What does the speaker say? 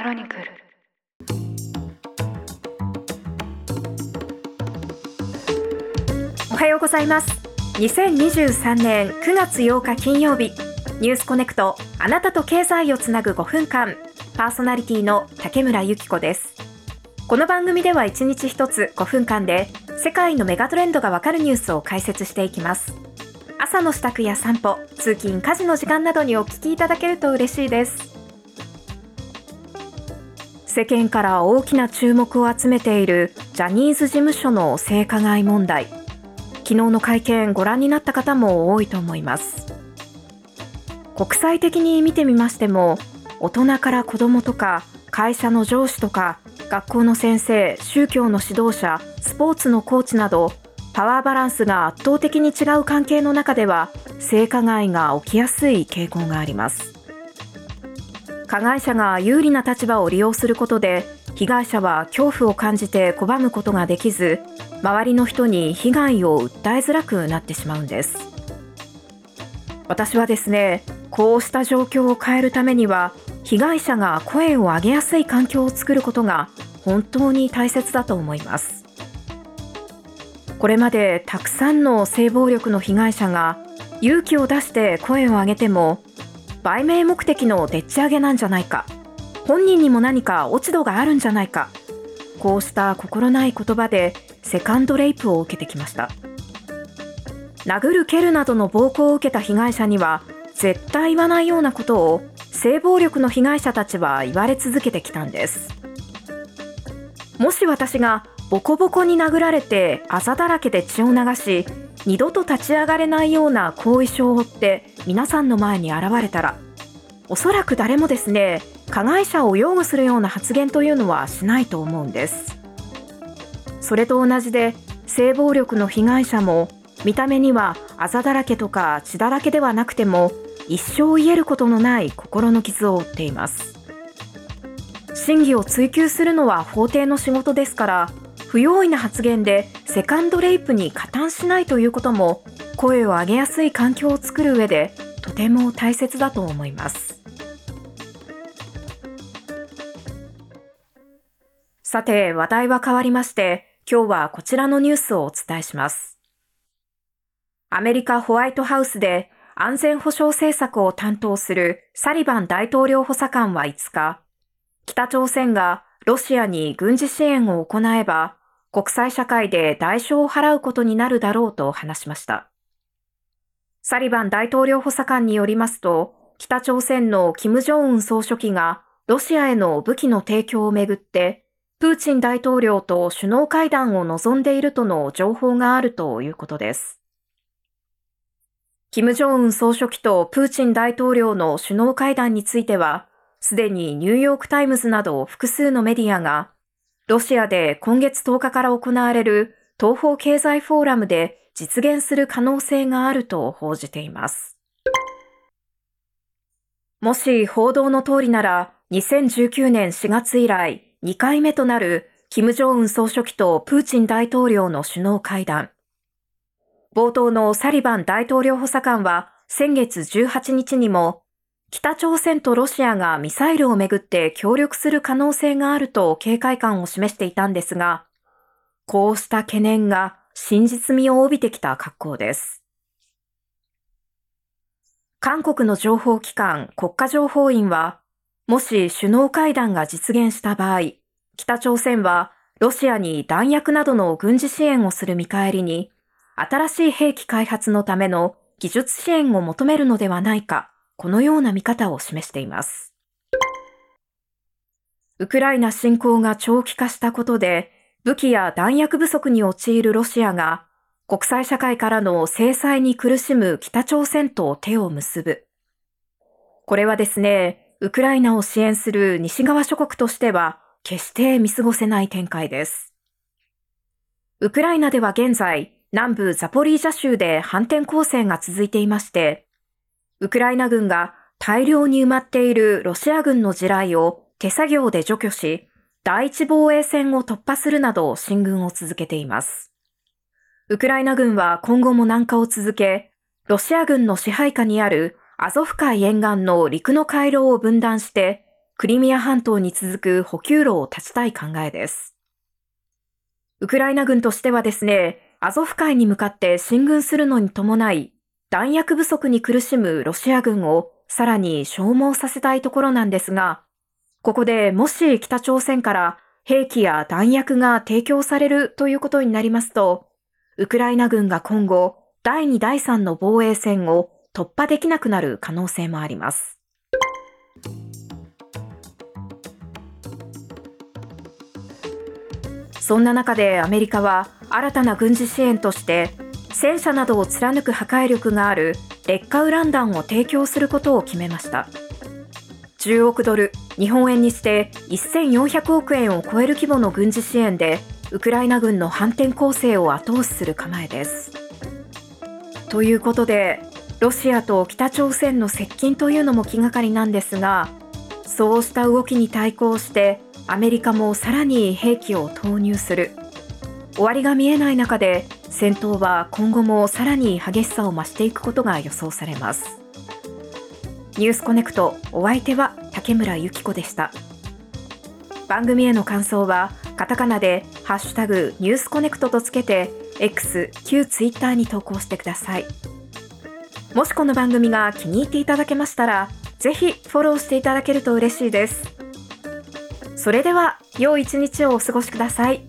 クロニクル。おはようございます。2023年9月8日金曜日ニュースコネクトあなたと経済をつなぐ5分間パーソナリティの竹村由紀子です。この番組では1日1つ5分間で世界のメガトレンドがわかるニュースを解説していきます。朝の支度や散歩通勤家事の時間などにお聞きいただけると嬉しいです。世間から大きな注目を集めているジャニーズ事務所の性加害問題。昨日の会見ご覧になった方も多いと思います。国際的に見てみましても大人から子供とか会社の上司とか学校の先生宗教の指導者スポーツのコーチなどパワーバランスが圧倒的に違う関係の中では性加害が起きやすい傾向があります。加害者が有利な立場を利用することで被害者は恐怖を感じて拒むことができず周りの人に被害を訴えづらくなってしまうんです。私はですねこうした状況を変えるためには被害者が声を上げやすい環境を作ることが本当に大切だと思います。これまでたくさんの性暴力の被害者が勇気を出して声を上げても売名目的のでっち上げなんじゃないか。本人にも何か落ち度があるんじゃないか。こうした心ない言葉でセカンドレイプを受けてきました。殴る蹴るなどの暴行を受けた被害者には絶対言わないようなことを性暴力の被害者たちは言われ続けてきたんです。もし私がボコボコに殴られてあざだらけで血を流し二度と立ち上がれないような後遺症を負って皆さんの前に現れたらおそらく誰もですね加害者を擁護するような発言というのはしないと思うんです。それと同じで性暴力の被害者も見た目にはあざだらけとか血だらけではなくても一生癒えることのない心の傷を負っています。真偽を追求するのは法廷の仕事ですから不用意な発言でセカンドレイプに加担しないということも声を上げやすい環境を作る上でとても大切だと思います。さて話題は変わりまして今日はこちらのニュースをお伝えします。アメリカホワイトハウスで安全保障政策を担当するサリバン大統領補佐官は5日北朝鮮がロシアに軍事支援を行えば国際社会で代償を払うことになるだろうと話しました。サリバン大統領補佐官によりますと、北朝鮮の金正恩総書記がロシアへの武器の提供をめぐって、プーチン大統領と首脳会談を望んでいるとの情報があるということです。金正恩総書記とプーチン大統領の首脳会談については、すでにニューヨークタイムズなど複数のメディアがロシアで今月10日から行われる東方経済フォーラムで実現する可能性があると報じています。もし報道の通りなら、2019年4月以来2回目となる金正恩総書記とプーチン大統領の首脳会談。冒頭のサリバン大統領補佐官は先月18日にも北朝鮮とロシアがミサイルをめぐって協力する可能性があると警戒感を示していたんですが、こうした懸念が真実味を帯びてきた格好です。韓国の情報機関国家情報院は、もし首脳会談が実現した場合、北朝鮮はロシアに弾薬などの軍事支援をする見返りに、新しい兵器開発のための技術支援を求めるのではないかこのような見方を示しています。ウクライナ侵攻が長期化したことで、武器や弾薬不足に陥るロシアが、国際社会からの制裁に苦しむ北朝鮮と手を結ぶ。これはですね、ウクライナを支援する西側諸国としては、決して見過ごせない展開です。ウクライナでは現在、南部ザポリージャ州で反転攻勢が続いていまして、ウクライナ軍が大量に埋まっているロシア軍の地雷を手作業で除去し、第一防衛線を突破するなど進軍を続けています。ウクライナ軍は今後も南下を続け、ロシア軍の支配下にあるアゾフ海沿岸の陸の回廊を分断して、クリミア半島に続く補給路を断ちたい考えです。ウクライナ軍としてはですね、アゾフ海に向かって進軍するのに伴い、弾薬不足に苦しむロシア軍をさらに消耗させたいところなんですが、ここでもし北朝鮮から兵器や弾薬が提供されるということになりますと、ウクライナ軍が今後、第2第3の防衛線を突破できなくなる可能性もあります。そんな中でアメリカは新たな軍事支援として戦車などを貫く破壊力がある劣化ウラン弾を提供することを決めました。10億ドル日本円にして1400億円を超える規模の軍事支援でウクライナ軍の反転攻勢を後押しする構えです。ということでロシアと北朝鮮の接近というのも気がかりなんですがそうした動きに対抗してアメリカもさらに兵器を投入する。終わりが見えない中で戦闘は今後もさらに激しさを増していくことが予想されます。ニュースコネクトお相手は竹村由紀子でした。番組への感想はカタカナでハッシュタグニュースコネクトとつけて X 旧ツイッターに投稿してください。もしこの番組が気に入っていただけましたらぜひフォローしていただけると嬉しいです。それでは良い一日をお過ごしください。